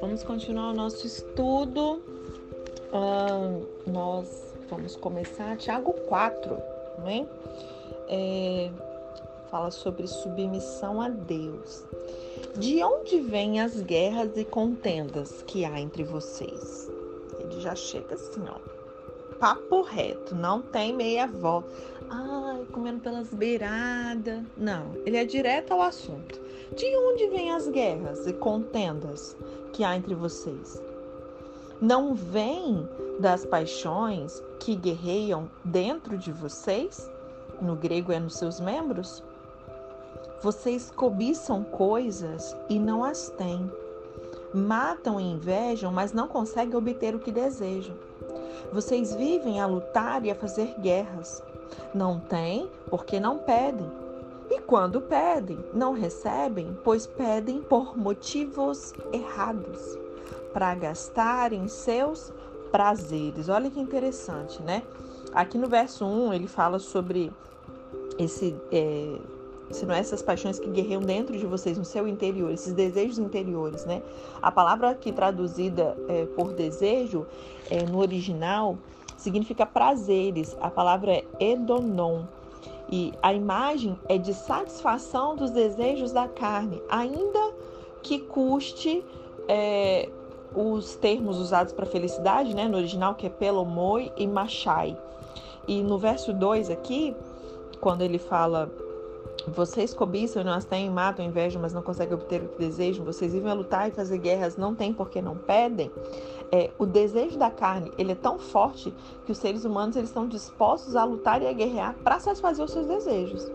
Vamos continuar o nosso estudo. Uh, nós vamos começar Tiago 4, não é? é? Fala sobre submissão a Deus. De onde vêm as guerras e contendas que há entre vocês? Ele já chega assim, ó. Papo reto, não tem meia volta. Ai, comendo pelas beiradas. Não, ele é direto ao assunto. De onde vêm as guerras e contendas que há entre vocês? Não vêm das paixões que guerreiam dentro de vocês? No grego é nos seus membros? Vocês cobiçam coisas e não as têm. Matam e invejam, mas não conseguem obter o que desejam. Vocês vivem a lutar e a fazer guerras. Não têm porque não pedem. E quando pedem, não recebem, pois pedem por motivos errados, para gastarem seus prazeres. Olha que interessante, né? Aqui no verso 1 ele fala sobre esse. É, se não é essas paixões que guerreiam dentro de vocês, no seu interior, esses desejos interiores, né? A palavra aqui traduzida é, por desejo, é, no original, significa prazeres. A palavra é edonon. E a imagem é de satisfação dos desejos da carne, ainda que custe é, os termos usados para felicidade, né? No original, que é pelomoi e machai. E no verso 2 aqui, quando ele fala vocês cobiçam e não as têm, matam, invejam, mas não conseguem obter o que desejam. Vocês vivem a lutar e fazer guerras, não têm porque não pedem. É, o desejo da carne ele é tão forte que os seres humanos eles estão dispostos a lutar e a guerrear para satisfazer os seus desejos.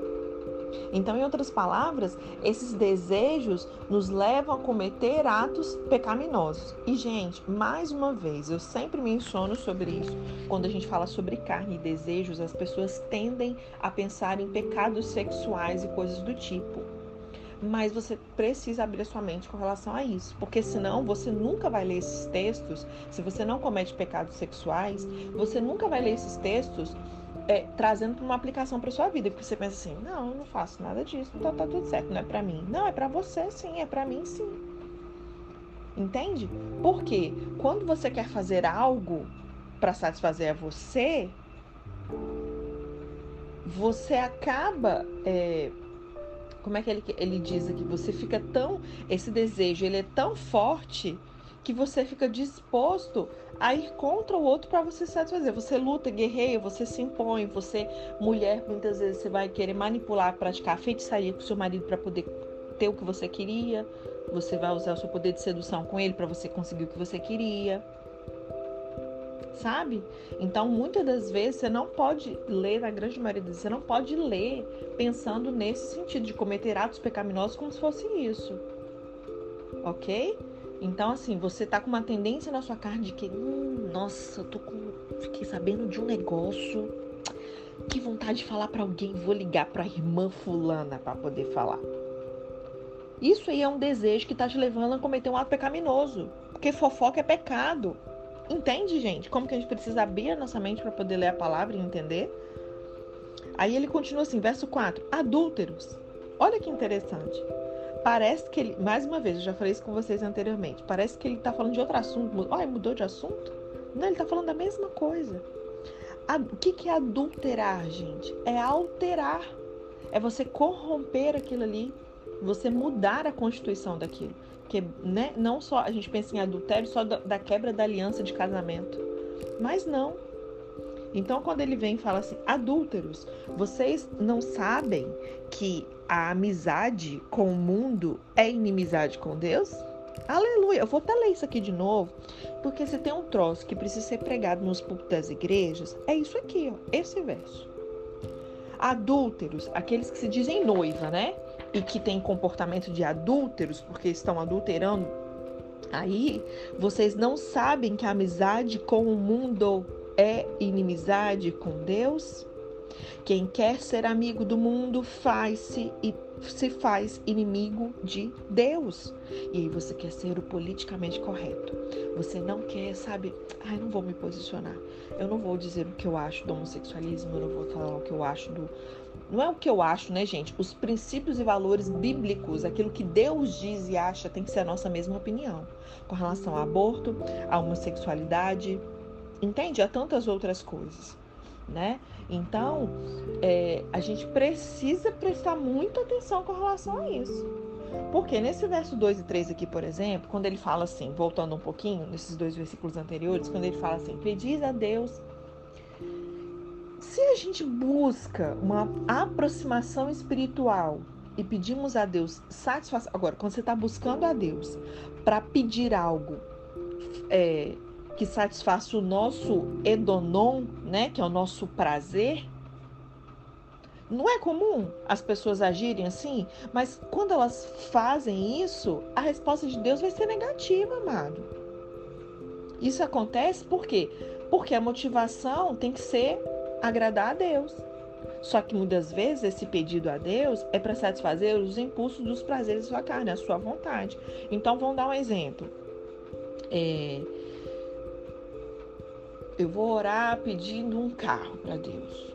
Então, em outras palavras, esses desejos nos levam a cometer atos pecaminosos. E, gente, mais uma vez, eu sempre menciono sobre isso. Quando a gente fala sobre carne e desejos, as pessoas tendem a pensar em pecados sexuais e coisas do tipo. Mas você precisa abrir sua mente com relação a isso, porque senão você nunca vai ler esses textos. Se você não comete pecados sexuais, você nunca vai ler esses textos é, trazendo para uma aplicação para sua vida, porque você pensa assim, não, eu não faço nada disso, então tá tudo certo, não é para mim. Não, é para você sim, é para mim sim. Entende? Porque quando você quer fazer algo para satisfazer a você, você acaba é, como é que ele, ele diz aqui? Você fica tão. Esse desejo ele é tão forte que você fica disposto a ir contra o outro para você satisfazer. Você luta, guerreia, você se impõe, você, mulher, muitas vezes você vai querer manipular, praticar feitiçaria com seu marido para poder ter o que você queria. Você vai usar o seu poder de sedução com ele para você conseguir o que você queria. Sabe? Então, muitas das vezes você não pode ler, na grande maioria das vezes, você não pode ler pensando nesse sentido de cometer atos pecaminosos como se fosse isso. Ok? Então, assim, você tá com uma tendência na sua carne de que, hum, nossa, eu tô com. Fiquei sabendo de um negócio. Que vontade de falar para alguém, vou ligar para irmã fulana para poder falar. Isso aí é um desejo que tá te levando a cometer um ato pecaminoso, porque fofoca é pecado. Entende, gente? Como que a gente precisa abrir a nossa mente para poder ler a palavra e entender? Aí ele continua assim, verso 4: adúlteros. Olha que interessante. Parece que ele, mais uma vez, eu já falei isso com vocês anteriormente, parece que ele está falando de outro assunto. Olha, mudou de assunto? Não, ele está falando da mesma coisa. O que, que é adulterar, gente? É alterar. É você corromper aquilo ali, você mudar a constituição daquilo. Que né, não só a gente pensa em adultério só da, da quebra da aliança de casamento. Mas não. Então, quando ele vem e fala assim, adúlteros, vocês não sabem que a amizade com o mundo é inimizade com Deus? Aleluia! Eu vou até ler isso aqui de novo, porque se tem um troço que precisa ser pregado nos púlpitos das igrejas, é isso aqui, ó, esse verso. Adúlteros, aqueles que se dizem noiva, né? E que têm comportamento de adúlteros, porque estão adulterando. Aí, vocês não sabem que a amizade com o mundo é inimizade com Deus? Quem quer ser amigo do mundo faz-se e se faz inimigo de Deus. E aí você quer ser o politicamente correto. Você não quer, sabe? Ai, não vou me posicionar. Eu não vou dizer o que eu acho do homossexualismo, eu não vou falar o que eu acho do, Não é o que eu acho, né, gente? Os princípios e valores bíblicos, aquilo que Deus diz e acha, tem que ser a nossa mesma opinião. Com relação ao aborto, à homossexualidade, entende? A tantas outras coisas, né? Então, é, a gente precisa prestar muita atenção com relação a isso. Porque nesse verso 2 e 3 aqui, por exemplo, quando ele fala assim, voltando um pouquinho, nesses dois versículos anteriores, quando ele fala assim, pedis a Deus se a gente busca uma aproximação espiritual e pedimos a Deus satisfação. Agora, quando você está buscando a Deus para pedir algo é, que satisfaça o nosso edonon, né, que é o nosso prazer, não é comum as pessoas agirem assim, mas quando elas fazem isso, a resposta de Deus vai ser negativa, amado. Isso acontece por quê? Porque a motivação tem que ser agradar a Deus. Só que muitas vezes esse pedido a Deus é para satisfazer os impulsos dos prazeres da sua carne, a sua vontade. Então vamos dar um exemplo. É, eu vou orar pedindo um carro para Deus.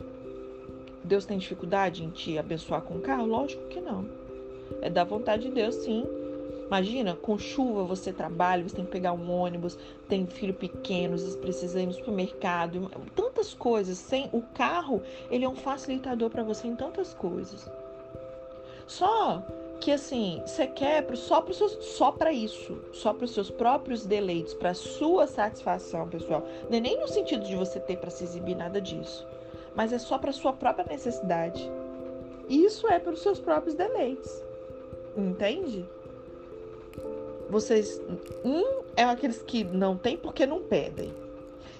Deus tem dificuldade em te abençoar com carro? Lógico que não. É da vontade de Deus, sim. Imagina, com chuva você trabalha, você tem que pegar um ônibus, tem filho pequeno, você precisa ir no supermercado, tantas coisas. Sem o carro, ele é um facilitador para você em tantas coisas. Só que assim, você quer só para só para isso, só para os seus próprios deleites, para sua satisfação, pessoal. Não é nem no sentido de você ter para se exibir nada disso, mas é só para sua própria necessidade. Isso é para os seus próprios deleites. Entende? vocês. Um é aqueles que não tem porque não pedem.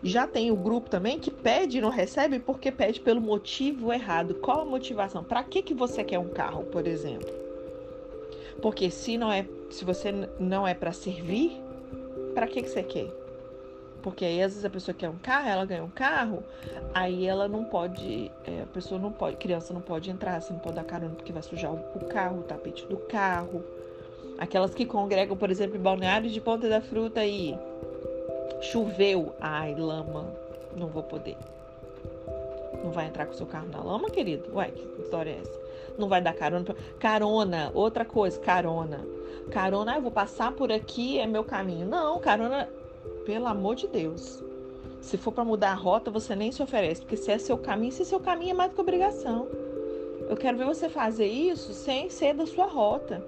Já tem o grupo também que pede e não recebe porque pede pelo motivo errado. Qual a motivação? Para que, que você quer um carro, por exemplo? Porque se não é, se você não é para servir, para que, que você quer? Porque aí às vezes a pessoa quer um carro, ela ganha um carro, aí ela não pode, é, a pessoa não pode, criança não pode entrar, você não pode dar carona porque vai sujar o carro, o tapete do carro. Aquelas que congregam, por exemplo, em Balneário de Ponta da Fruta e choveu. Ai, lama, não vou poder. Não vai entrar com seu carro na lama, querido? Ué, que história é essa? Não vai dar carona? Pra... Carona, outra coisa, carona. Carona, ah, eu vou passar por aqui, é meu caminho. Não, carona, pelo amor de Deus. Se for para mudar a rota, você nem se oferece, porque se é seu caminho, se é seu caminho é mais do que obrigação. Eu quero ver você fazer isso sem ser da sua rota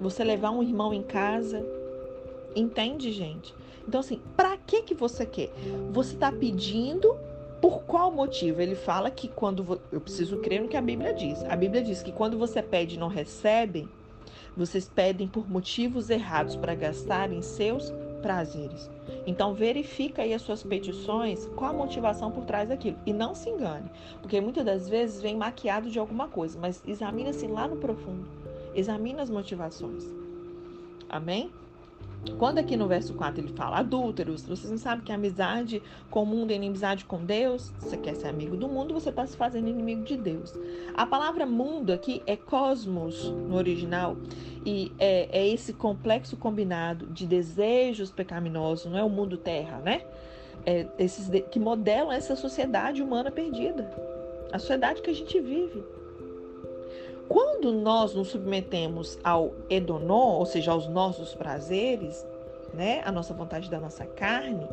você levar um irmão em casa. Entende, gente? Então, assim, para que que você quer? Você está pedindo por qual motivo? Ele fala que quando eu preciso crer no que a Bíblia diz. A Bíblia diz que quando você pede e não recebe, vocês pedem por motivos errados para gastarem seus prazeres. Então verifica aí as suas petições, qual a motivação por trás daquilo. E não se engane, porque muitas das vezes vem maquiado de alguma coisa, mas examina-se lá no profundo. Examine as motivações. Amém? Quando aqui no verso 4 ele fala adúlteros, vocês não sabem que a amizade com o mundo é inimizade com Deus? Você quer ser amigo do mundo, você está se fazendo inimigo de Deus. A palavra mundo aqui é cosmos no original e é, é esse complexo combinado de desejos pecaminosos, não é o mundo terra, né? É esses que modelam essa sociedade humana perdida, a sociedade que a gente vive. Quando nós nos submetemos ao edonon, ou seja, aos nossos prazeres, né, a nossa vontade da nossa carne,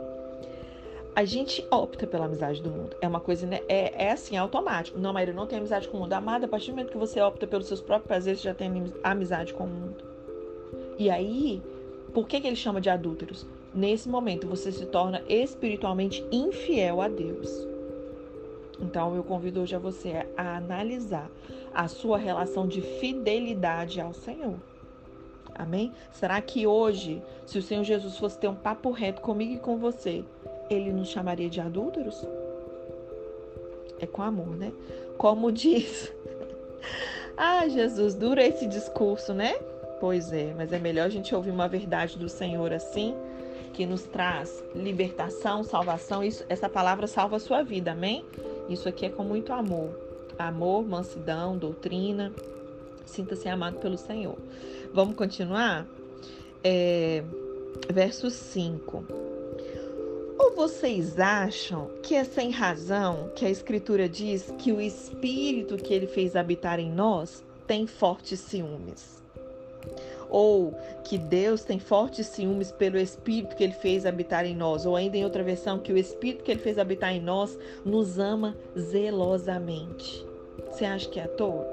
a gente opta pela amizade do mundo. É uma coisa, né, é, é assim, é automático. Não, Maíra, não tem amizade com o mundo. Amada, a partir do momento que você opta pelos seus próprios prazeres, você já tem amizade com o mundo. E aí, por que, que ele chama de adúlteros? Nesse momento, você se torna espiritualmente infiel a Deus. Então, eu convido hoje a você a analisar a sua relação de fidelidade ao Senhor. Amém? Será que hoje, se o Senhor Jesus fosse ter um papo reto comigo e com você, ele nos chamaria de adúlteros? É com amor, né? Como diz. ah, Jesus, dura esse discurso, né? Pois é, mas é melhor a gente ouvir uma verdade do Senhor assim, que nos traz libertação, salvação. Isso, essa palavra salva a sua vida, amém? Isso aqui é com muito amor. Amor, mansidão, doutrina. Sinta-se amado pelo Senhor. Vamos continuar? É, verso 5. vocês acham que é sem razão que a Escritura diz que o Espírito que ele fez habitar em nós tem fortes ciúmes? Ou que Deus tem fortes ciúmes pelo Espírito que ele fez habitar em nós? Ou ainda em outra versão, que o Espírito que ele fez habitar em nós nos ama zelosamente? Você acha que é à toa?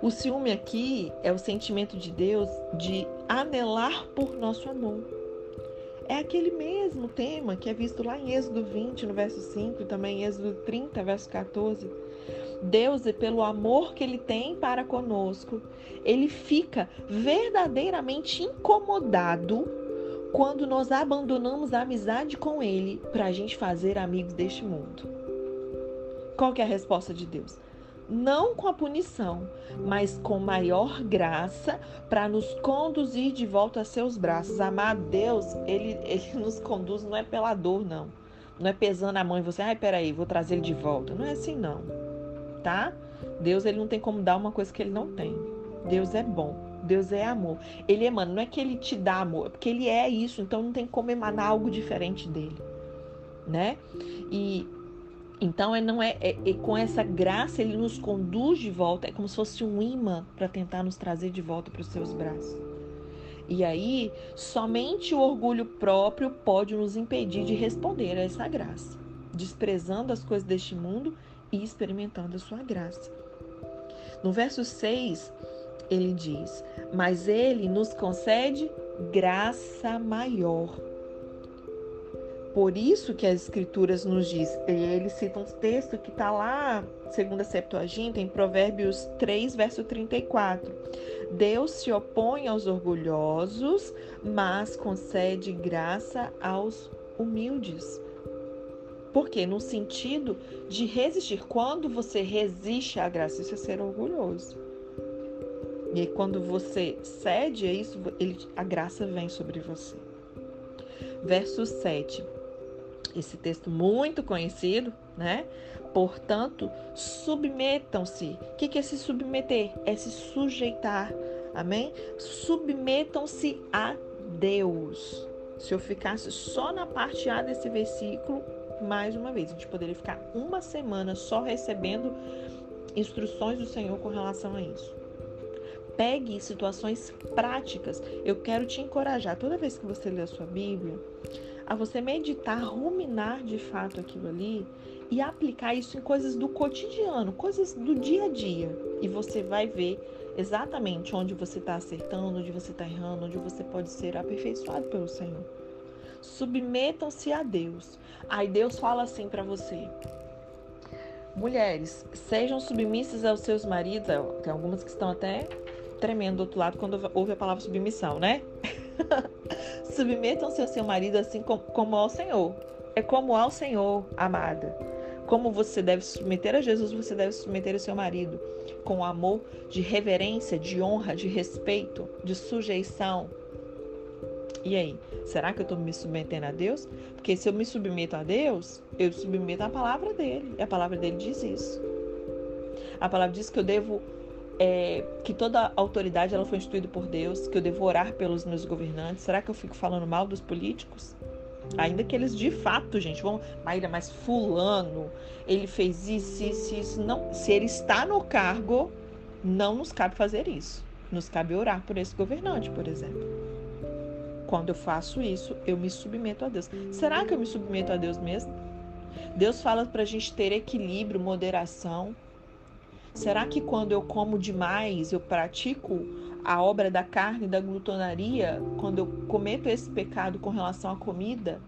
O ciúme aqui é o sentimento de Deus de anelar por nosso amor. É aquele mesmo tema que é visto lá em Êxodo 20, no verso 5, e também em Êxodo 30, verso 14. Deus, pelo amor que ele tem para conosco, ele fica verdadeiramente incomodado quando nós abandonamos a amizade com ele para a gente fazer amigos deste mundo. Qual que é a resposta de Deus? não com a punição, mas com maior graça para nos conduzir de volta a seus braços. Amado Deus, ele, ele nos conduz não é pela dor, não. Não é pesando a mão e você, ai, peraí, vou trazer ele de volta. Não é assim, não. Tá? Deus, ele não tem como dar uma coisa que ele não tem. Deus é bom. Deus é amor. Ele emana, não é que ele te dá amor, é porque ele é isso, então não tem como emanar algo diferente dele, né? E então, é, não é, é, é, com essa graça ele nos conduz de volta, é como se fosse um imã para tentar nos trazer de volta para os seus braços. E aí, somente o orgulho próprio pode nos impedir de responder a essa graça, desprezando as coisas deste mundo e experimentando a sua graça. No verso 6, ele diz: Mas ele nos concede graça maior por isso que as escrituras nos diz, ele cita um texto que está lá, segundo a Septuaginta, em Provérbios 3, verso 34. Deus se opõe aos orgulhosos, mas concede graça aos humildes. Porque no sentido de resistir, quando você resiste à graça, isso é ser orgulhoso. E aí, quando você cede a isso, ele, a graça vem sobre você. Verso 7 esse texto muito conhecido, né? Portanto, submetam-se. O que é se submeter? É se sujeitar. Amém? Submetam-se a Deus. Se eu ficasse só na parte A desse versículo, mais uma vez, a gente poderia ficar uma semana só recebendo instruções do Senhor com relação a isso. Pegue situações práticas. Eu quero te encorajar, toda vez que você lê a sua Bíblia, a você meditar, ruminar de fato aquilo ali e aplicar isso em coisas do cotidiano, coisas do dia a dia. E você vai ver exatamente onde você está acertando, onde você está errando, onde você pode ser aperfeiçoado pelo Senhor. Submetam-se a Deus. Aí Deus fala assim para você: Mulheres, sejam submissas aos seus maridos. Tem algumas que estão até tremendo do outro lado quando ouve a palavra submissão, né? Submetam-se ao seu marido assim como ao Senhor. É como ao Senhor, amada. Como você deve submeter a Jesus, você deve submeter o seu marido com amor, de reverência, de honra, de respeito, de sujeição. E aí, será que eu estou me submetendo a Deus? Porque se eu me submeto a Deus, eu submeto a palavra dele. E a palavra dele diz isso. A palavra diz que eu devo é, que toda autoridade ela foi instituída por Deus, que eu devo orar pelos meus governantes. Será que eu fico falando mal dos políticos? Ainda que eles de fato, gente, vão, Maíra, mas fulano, ele fez isso, isso, isso. Não, se ele está no cargo, não nos cabe fazer isso. Nos cabe orar por esse governante, por exemplo. Quando eu faço isso, eu me submeto a Deus. Será que eu me submeto a Deus mesmo? Deus fala para a gente ter equilíbrio, moderação. Será que quando eu como demais, eu pratico a obra da carne da glutonaria? Quando eu cometo esse pecado com relação à comida?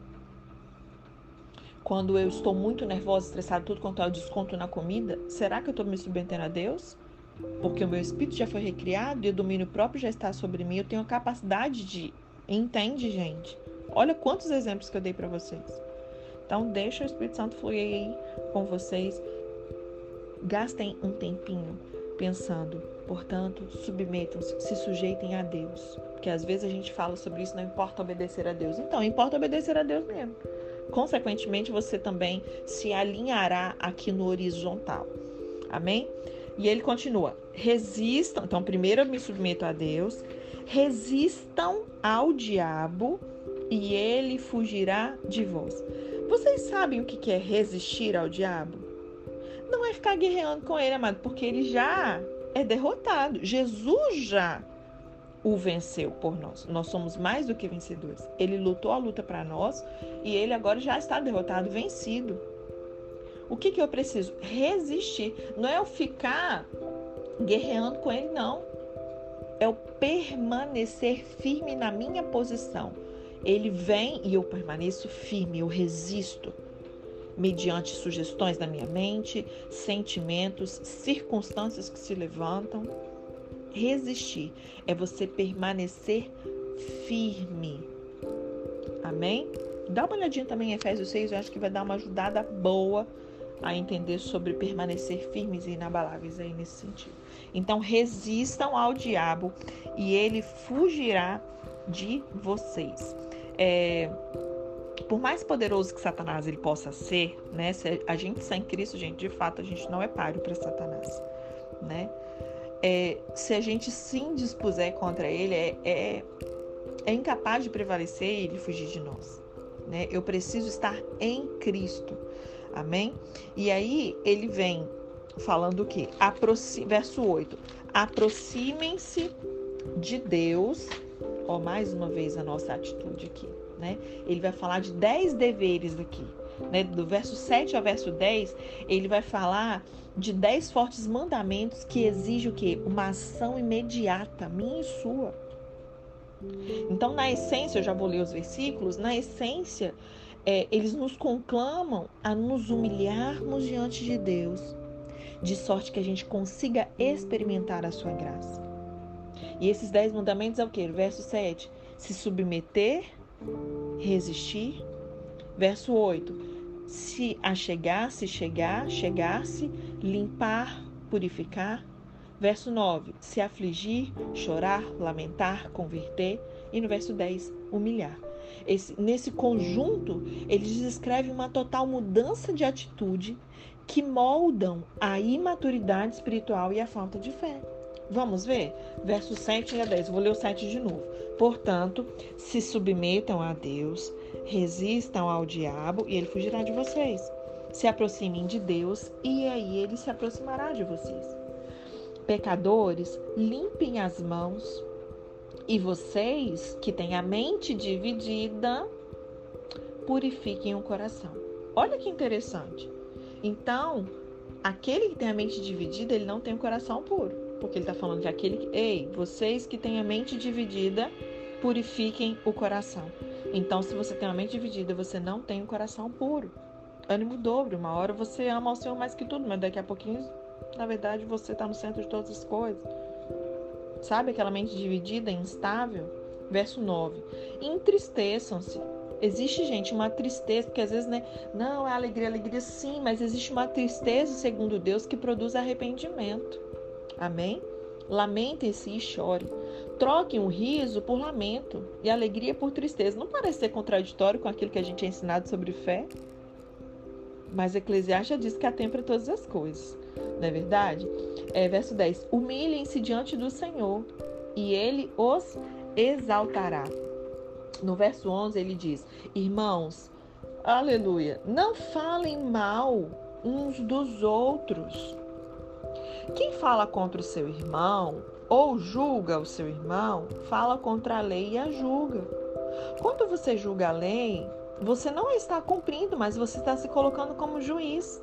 Quando eu estou muito nervosa, estressada, tudo quanto é o desconto na comida? Será que eu estou me submetendo a Deus? Porque o meu espírito já foi recriado e o domínio próprio já está sobre mim. Eu tenho a capacidade de. Entende, gente? Olha quantos exemplos que eu dei para vocês. Então, deixa o Espírito Santo fluir aí com vocês Gastem um tempinho pensando, portanto, submetam-se, se sujeitem a Deus. Porque às vezes a gente fala sobre isso, não importa obedecer a Deus. Então, importa obedecer a Deus mesmo. Consequentemente, você também se alinhará aqui no horizontal. Amém? E ele continua: resistam. Então, primeiro eu me submeto a Deus, resistam ao diabo e ele fugirá de vós. Vocês sabem o que é resistir ao diabo? Não é ficar guerreando com ele, amado, porque ele já é derrotado. Jesus já o venceu por nós. Nós somos mais do que vencedores. Ele lutou a luta para nós e ele agora já está derrotado, vencido. O que, que eu preciso? Resistir. Não é eu ficar guerreando com ele, não. É eu permanecer firme na minha posição. Ele vem e eu permaneço firme, eu resisto mediante sugestões da minha mente, sentimentos, circunstâncias que se levantam resistir, é você permanecer firme. Amém? Dá uma olhadinha também em Efésios 6, eu acho que vai dar uma ajudada boa a entender sobre permanecer firmes e inabaláveis aí nesse sentido. Então, resistam ao diabo e ele fugirá de vocês. É, por mais poderoso que Satanás ele possa ser, né? Se a gente está em Cristo, gente, de fato, a gente não é páreo para Satanás, né? é, se a gente se indispuser contra ele, é, é, é incapaz de prevalecer e ele fugir de nós. Né? Eu preciso estar em Cristo. Amém? E aí ele vem falando? Aproxim... Verso 8. Aproximem-se de Deus. Ó, mais uma vez a nossa atitude aqui. Né? Ele vai falar de 10 deveres aqui. Né? Do verso 7 ao verso 10, ele vai falar de dez fortes mandamentos que exigem o quê? Uma ação imediata, minha e sua. Então, na essência, eu já vou ler os versículos, na essência, é, eles nos conclamam a nos humilharmos diante de Deus, de sorte que a gente consiga experimentar a sua graça. E esses dez mandamentos é o que? Verso 7, se submeter, resistir. Verso 8, se achegar, se chegar, chegar-se, limpar, purificar. Verso 9, se afligir, chorar, lamentar, converter. E no verso 10, humilhar. Esse, nesse conjunto, ele descreve uma total mudança de atitude que moldam a imaturidade espiritual e a falta de fé. Vamos ver? Verso 7 a 10. Vou ler o 7 de novo. Portanto, se submetam a Deus, resistam ao diabo e ele fugirá de vocês. Se aproximem de Deus e aí ele se aproximará de vocês. Pecadores, limpem as mãos. E vocês que têm a mente dividida, purifiquem o coração. Olha que interessante. Então, aquele que tem a mente dividida, ele não tem o coração puro. Porque ele está falando de aquele que. Ei, vocês que têm a mente dividida, purifiquem o coração. Então, se você tem uma mente dividida, você não tem um coração puro. Ânimo dobro. Uma hora você ama o Senhor mais que tudo, mas daqui a pouquinho, na verdade, você está no centro de todas as coisas. Sabe aquela mente dividida, instável? Verso 9. Entristeçam-se. Existe, gente, uma tristeza, porque às vezes, né? Não, é alegria, alegria sim, mas existe uma tristeza, segundo Deus, que produz arrependimento. Amém? Lamentem-se e chorem. Troquem o riso por lamento e alegria por tristeza. Não parece ser contraditório com aquilo que a gente é ensinado sobre fé? Mas Eclesiastes diz que há tempo para todas as coisas. Não é verdade? É, verso 10. Humilhem-se diante do Senhor e ele os exaltará. No verso 11 ele diz: Irmãos, aleluia, não falem mal uns dos outros. Quem fala contra o seu irmão ou julga o seu irmão, fala contra a lei e a julga. Quando você julga a lei, você não está cumprindo, mas você está se colocando como juiz.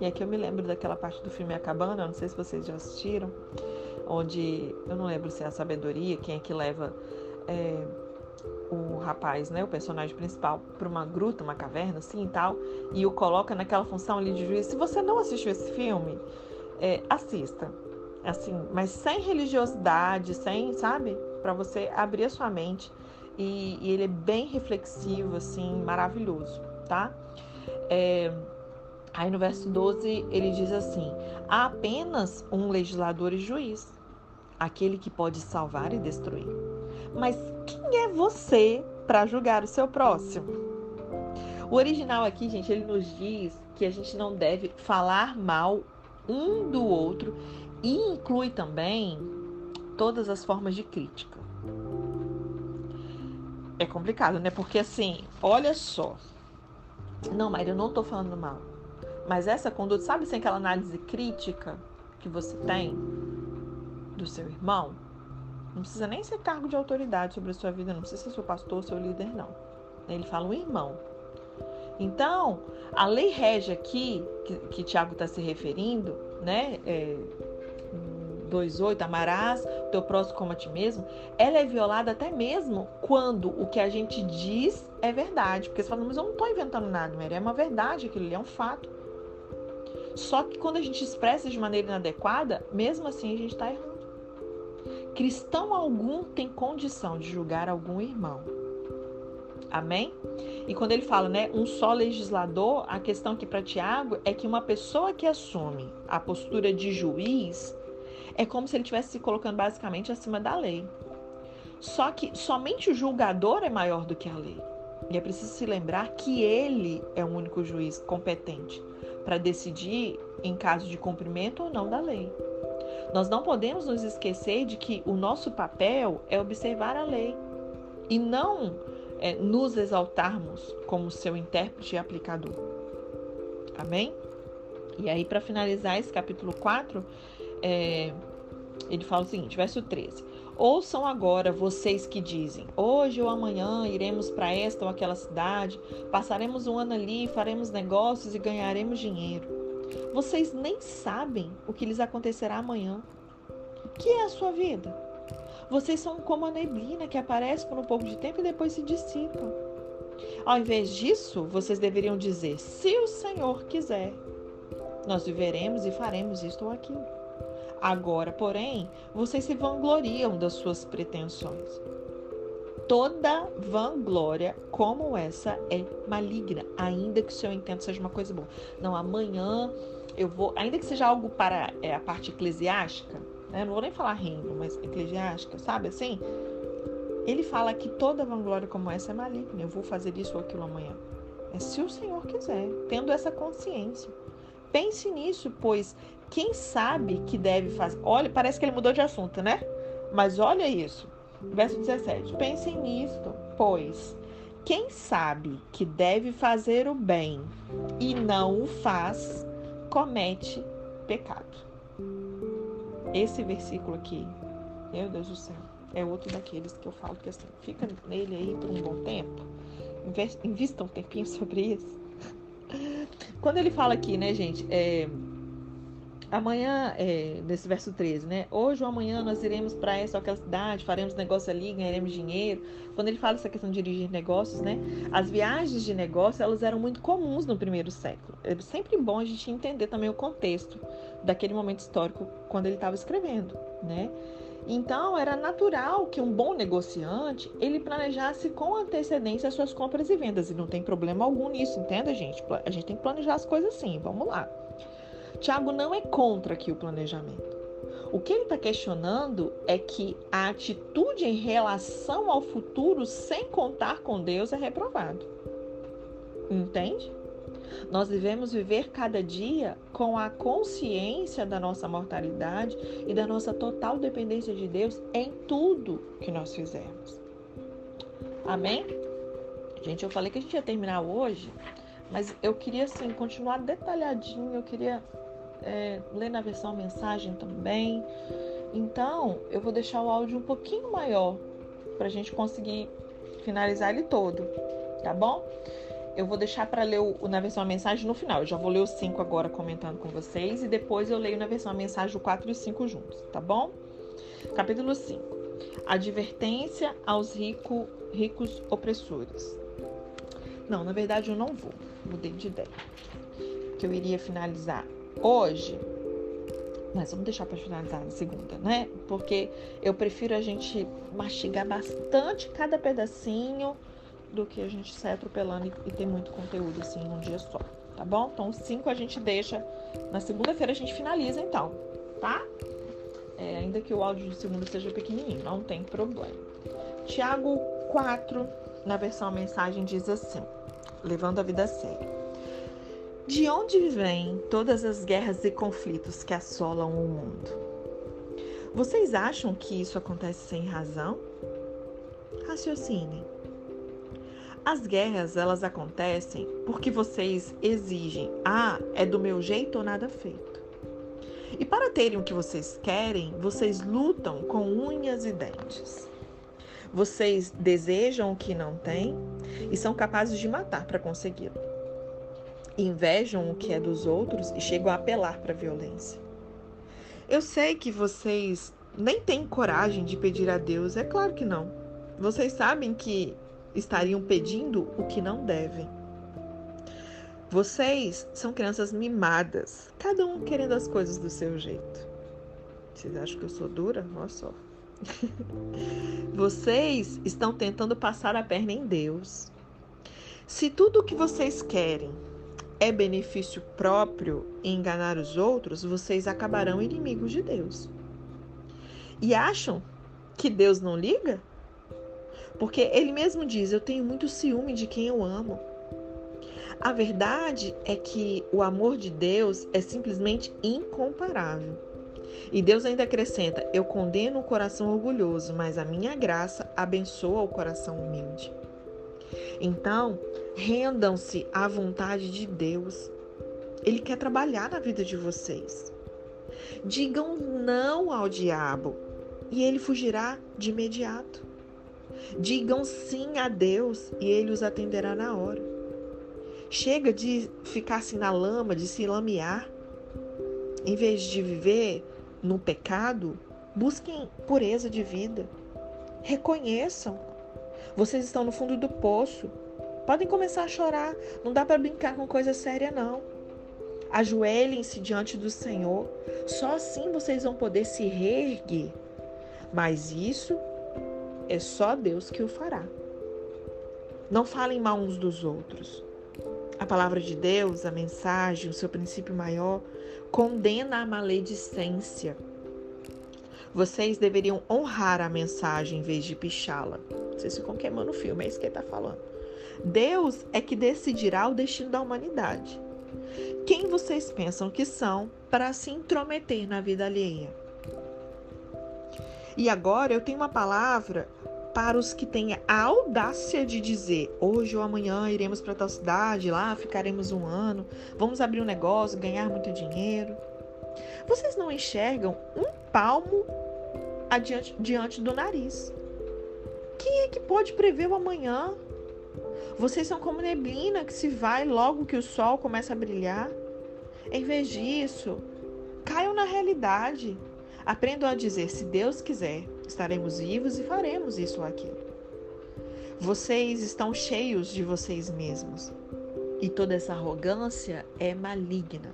E aqui eu me lembro daquela parte do filme Acabando, não sei se vocês já assistiram, onde eu não lembro se é a sabedoria, quem é que leva é, o rapaz, né, o personagem principal, para uma gruta, uma caverna, assim e tal, e o coloca naquela função ali de juiz. Se você não assistiu esse filme, é, assista assim, mas sem religiosidade, sem, sabe? Para você abrir a sua mente. E, e, ele é bem reflexivo, assim, maravilhoso, tá? É, aí no verso 12 ele diz assim: há apenas um legislador e juiz, aquele que pode salvar e destruir. Mas quem é você para julgar o seu próximo? O original aqui, gente, ele nos diz que a gente não deve falar mal um do outro e inclui também todas as formas de crítica. é complicado, né? Porque assim, olha só. Não, Maria, eu não tô falando mal. Mas essa conduta, sabe assim, aquela análise crítica que você tem do seu irmão? Não precisa nem ser cargo de autoridade sobre a sua vida, não precisa ser seu pastor, seu líder, não. Ele fala um irmão. Então, a lei rege aqui, que, que Tiago está se referindo, né? É, 2,8, amarás o teu próximo como a ti mesmo, ela é violada até mesmo quando o que a gente diz é verdade. Porque você fala, mas eu não estou inventando nada, Mary, é uma verdade, aquilo ali é um fato. Só que quando a gente expressa de maneira inadequada, mesmo assim a gente está errando. Cristão algum tem condição de julgar algum irmão. Amém? E quando ele fala, né, um só legislador, a questão aqui para Tiago é que uma pessoa que assume a postura de juiz é como se ele estivesse se colocando basicamente acima da lei. Só que somente o julgador é maior do que a lei. E é preciso se lembrar que ele é o único juiz competente para decidir em caso de cumprimento ou não da lei. Nós não podemos nos esquecer de que o nosso papel é observar a lei e não é, nos exaltarmos como seu intérprete e aplicador. Amém? E aí, para finalizar esse capítulo 4, é, ele fala o seguinte, verso 13. Ouçam agora vocês que dizem: Hoje ou amanhã iremos para esta ou aquela cidade, passaremos um ano ali, faremos negócios e ganharemos dinheiro. Vocês nem sabem o que lhes acontecerá amanhã. Que é a sua vida? Vocês são como a neblina que aparece por um pouco de tempo e depois se dissipa. Ao invés disso, vocês deveriam dizer: Se o Senhor quiser, nós viveremos e faremos isto ou aquilo. Agora, porém, vocês se vangloriam das suas pretensões. Toda vanglória como essa é maligna, ainda que o seu intento seja uma coisa boa. Não, amanhã eu vou, ainda que seja algo para é, a parte eclesiástica, né? não vou nem falar reino, mas eclesiástica, sabe assim? Ele fala que toda vanglória como essa é maligna. Eu vou fazer isso ou aquilo amanhã. É se o Senhor quiser, tendo essa consciência. Pense nisso, pois quem sabe que deve fazer. Olha, parece que ele mudou de assunto, né? Mas olha isso. Verso 17. Pensem nisto, pois quem sabe que deve fazer o bem e não o faz, comete pecado. Esse versículo aqui, meu Deus do céu, é outro daqueles que eu falo que assim, fica nele aí por um bom tempo, invista um tempinho sobre isso. Quando ele fala aqui, né, gente, é, amanhã, é, nesse verso 13, né? Hoje ou amanhã nós iremos para essa ou aquela cidade, faremos negócio ali, ganharemos dinheiro. Quando ele fala essa questão de dirigir negócios, né? As viagens de negócio, elas eram muito comuns no primeiro século. É sempre bom a gente entender também o contexto daquele momento histórico quando ele estava escrevendo, né? Então, era natural que um bom negociante, ele planejasse com antecedência as suas compras e vendas, e não tem problema algum nisso, entenda, gente? A gente tem que planejar as coisas assim, vamos lá. Tiago não é contra aqui o planejamento. O que ele está questionando é que a atitude em relação ao futuro sem contar com Deus é reprovado. Entende? Nós devemos viver cada dia com a consciência da nossa mortalidade e da nossa total dependência de Deus em tudo que nós fizermos. Amém? Gente, eu falei que a gente ia terminar hoje, mas eu queria assim continuar detalhadinho, eu queria é, ler na versão mensagem também. Então, eu vou deixar o áudio um pouquinho maior para a gente conseguir finalizar ele todo, tá bom? Eu vou deixar para ler o, na versão mensagem no final. Eu já vou ler o 5 agora comentando com vocês e depois eu leio na versão mensagem o 4 e o 5 juntos, tá bom? Capítulo 5. Advertência aos rico, ricos opressores. Não, na verdade eu não vou. Mudei de ideia. Que eu iria finalizar hoje, mas vamos deixar para finalizar na segunda, né? Porque eu prefiro a gente mastigar bastante cada pedacinho do que a gente sair atropelando e, ter muito conteúdo assim num dia só, tá bom? Então, cinco a gente deixa. Na segunda-feira a gente finaliza, então, tá? É, ainda que o áudio de segunda seja pequenininho, não tem problema. Tiago 4, na versão mensagem, diz assim: levando a vida a sério. De onde vêm todas as guerras e conflitos que assolam o mundo? Vocês acham que isso acontece sem razão? Raciocinem. As guerras, elas acontecem porque vocês exigem: "Ah, é do meu jeito ou nada feito". E para terem o que vocês querem, vocês lutam com unhas e dentes. Vocês desejam o que não têm e são capazes de matar para consegui-lo. Invejam o que é dos outros e chegam a apelar para a violência. Eu sei que vocês nem têm coragem de pedir a Deus, é claro que não. Vocês sabem que estariam pedindo o que não devem. Vocês são crianças mimadas, cada um querendo as coisas do seu jeito. Vocês acham que eu sou dura? Olha só. vocês estão tentando passar a perna em Deus. Se tudo o que vocês querem é benefício próprio enganar os outros, vocês acabarão inimigos de Deus. E acham que Deus não liga? Porque ele mesmo diz: Eu tenho muito ciúme de quem eu amo. A verdade é que o amor de Deus é simplesmente incomparável. E Deus ainda acrescenta: Eu condeno o coração orgulhoso, mas a minha graça abençoa o coração humilde. Então, rendam-se à vontade de Deus. Ele quer trabalhar na vida de vocês. Digam não ao diabo e ele fugirá de imediato. Digam sim a Deus e ele os atenderá na hora. Chega de ficar assim na lama, de se lamear. Em vez de viver no pecado, busquem pureza de vida. Reconheçam vocês estão no fundo do poço. Podem começar a chorar. Não dá para brincar com coisa séria, não. Ajoelhem-se diante do Senhor. Só assim vocês vão poder se reerguer. Mas isso é só Deus que o fará. Não falem mal uns dos outros. A palavra de Deus, a mensagem, o seu princípio maior, condena a maledicência. Vocês deveriam honrar a mensagem em vez de pichá-la. Vocês ficam queimando o filme, é isso que ele está falando. Deus é que decidirá o destino da humanidade. Quem vocês pensam que são para se intrometer na vida alheia? E agora eu tenho uma palavra para os que têm a audácia de dizer: hoje ou amanhã iremos para tal cidade, lá ficaremos um ano, vamos abrir um negócio, ganhar muito dinheiro. Vocês não enxergam um palmo adiante, diante do nariz. Quem é que pode prever o amanhã? Vocês são como neblina que se vai logo que o sol começa a brilhar. Em vez disso, caiam na realidade. Aprendam a dizer: se Deus quiser, estaremos vivos e faremos isso ou aquilo. Vocês estão cheios de vocês mesmos. E toda essa arrogância é maligna.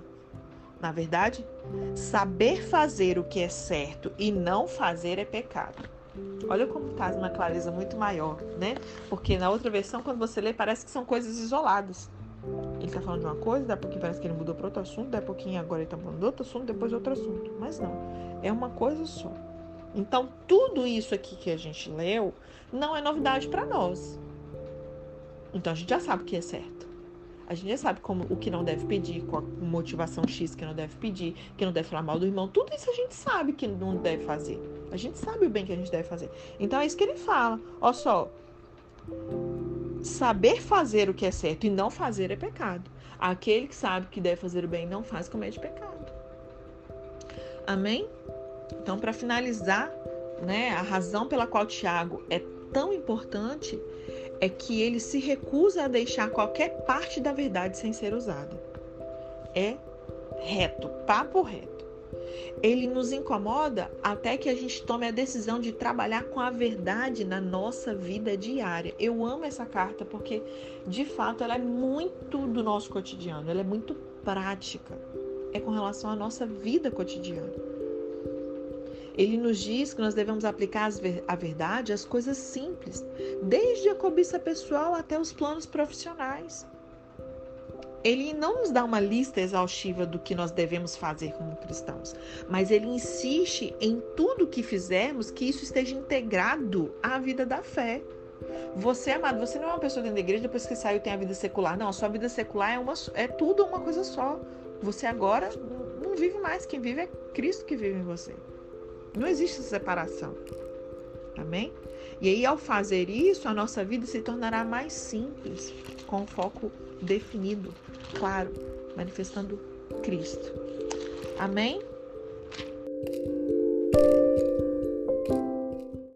Na verdade, saber fazer o que é certo e não fazer é pecado. Olha como está uma clareza muito maior, né? Porque na outra versão, quando você lê, parece que são coisas isoladas. Ele está falando de uma coisa, daqui a pouquinho parece que ele mudou para outro assunto, daqui a pouquinho agora ele está falando de outro assunto, depois de outro assunto. Mas não, é uma coisa só. Então, tudo isso aqui que a gente leu não é novidade para nós. Então, a gente já sabe o que é certo. A gente já sabe como o que não deve pedir, com a motivação X que não deve pedir, que não deve falar mal do irmão. Tudo isso a gente sabe que não deve fazer. A gente sabe o bem que a gente deve fazer. Então é isso que ele fala. Olha só. Saber fazer o que é certo e não fazer é pecado. Aquele que sabe que deve fazer o bem e não faz, comete pecado. Amém? Então, para finalizar, né, a razão pela qual Tiago é tão importante é que ele se recusa a deixar qualquer parte da verdade sem ser usada. É reto, papo reto. Ele nos incomoda até que a gente tome a decisão de trabalhar com a verdade na nossa vida diária. Eu amo essa carta porque, de fato, ela é muito do nosso cotidiano, ela é muito prática. É com relação à nossa vida cotidiana. Ele nos diz que nós devemos aplicar a verdade às coisas simples, desde a cobiça pessoal até os planos profissionais. Ele não nos dá uma lista exaustiva do que nós devemos fazer como cristãos, mas ele insiste em tudo que fizermos que isso esteja integrado à vida da fé. Você, amado, você não é uma pessoa dentro da igreja depois que saiu tem a vida secular. Não, a sua vida secular é, uma, é tudo uma coisa só. Você agora não vive mais. Quem vive é Cristo que vive em você. Não existe separação. Amém? E aí, ao fazer isso, a nossa vida se tornará mais simples, com foco definido, claro, manifestando Cristo. Amém?